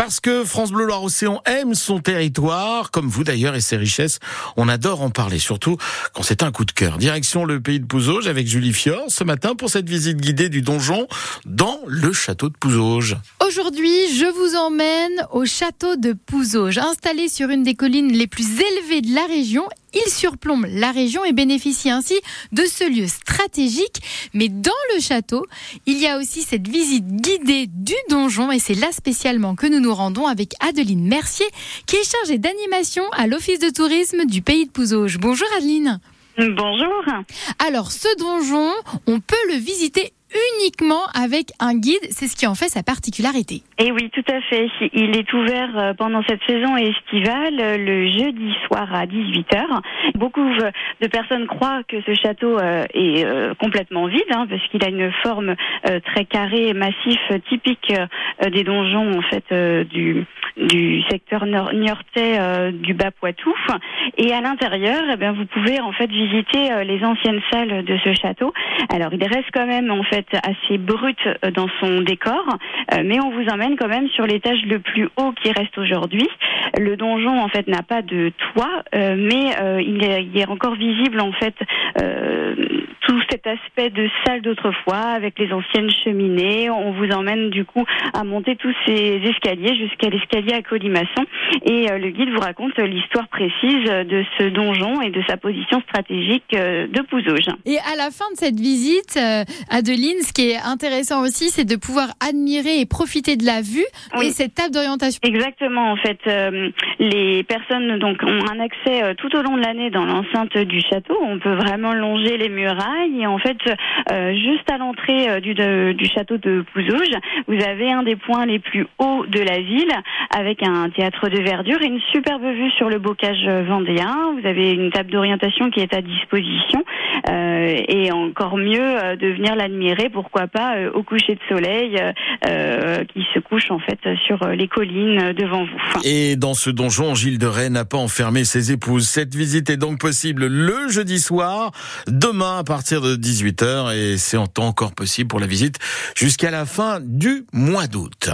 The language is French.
Parce que France Bleu Loire-Océan aime son territoire, comme vous d'ailleurs et ses richesses. On adore en parler, surtout quand c'est un coup de cœur. Direction le pays de Pouzauges avec Julie Fior ce matin pour cette visite guidée du donjon dans le château de Pouzauges. Aujourd'hui, je vous emmène au château de Pouzauges, installé sur une des collines les plus élevées de la région il surplombe la région et bénéficie ainsi de ce lieu stratégique. Mais dans le château, il y a aussi cette visite guidée du donjon et c'est là spécialement que nous nous rendons avec Adeline Mercier qui est chargée d'animation à l'Office de tourisme du pays de Pouzauges. Bonjour Adeline. Bonjour. Alors ce donjon, on peut le visiter uniquement avec un guide. C'est ce qui en fait sa particularité. Et oui, tout à fait. Il est ouvert euh, pendant cette saison estivale euh, le jeudi soir à 18h. Beaucoup de personnes croient que ce château euh, est complètement vide hein, parce qu'il a une forme très carrée et massif typique des donjons en fait du du secteur niortais du bas Poitou et à l'intérieur eh bien vous pouvez en fait visiter les anciennes salles de ce château. Alors il reste quand même en fait assez brute euh, dans son décor, euh, mais on vous emmène quand même sur l'étage le plus haut qui reste aujourd'hui. Le donjon en fait n'a pas de toit, euh, mais il est, encore visible en fait tout cet aspect de salle d'autrefois avec les anciennes cheminées. On vous emmène du coup à monter tous ces escaliers jusqu'à l'escalier à colimaçon et le guide vous raconte l'histoire précise de ce donjon et de sa position stratégique de Pouzauges. Et à la fin de cette visite, Adeline, ce qui est intéressant aussi, c'est de pouvoir admirer et profiter de la vue et cette table d'orientation. Exactement, en fait, euh, les personnes donc ont un accès euh, tout au long de l'année dans l'enceinte du château. On peut vraiment longer les murailles et en fait, euh, juste à l'entrée du, château de Pouzouge, vous avez un des points les plus hauts de la ville avec un théâtre de verdure et une superbe vue sur le bocage vendéen. Vous avez une table d'orientation qui est à disposition et encore mieux de venir l'admirer pourquoi pas, au coucher de soleil qui se couche en fait sur les collines devant vous. Ce donjon, Gilles de Rais n'a pas enfermé ses épouses. Cette visite est donc possible le jeudi soir, demain à partir de 18h et c'est encore possible pour la visite jusqu'à la fin du mois d'août.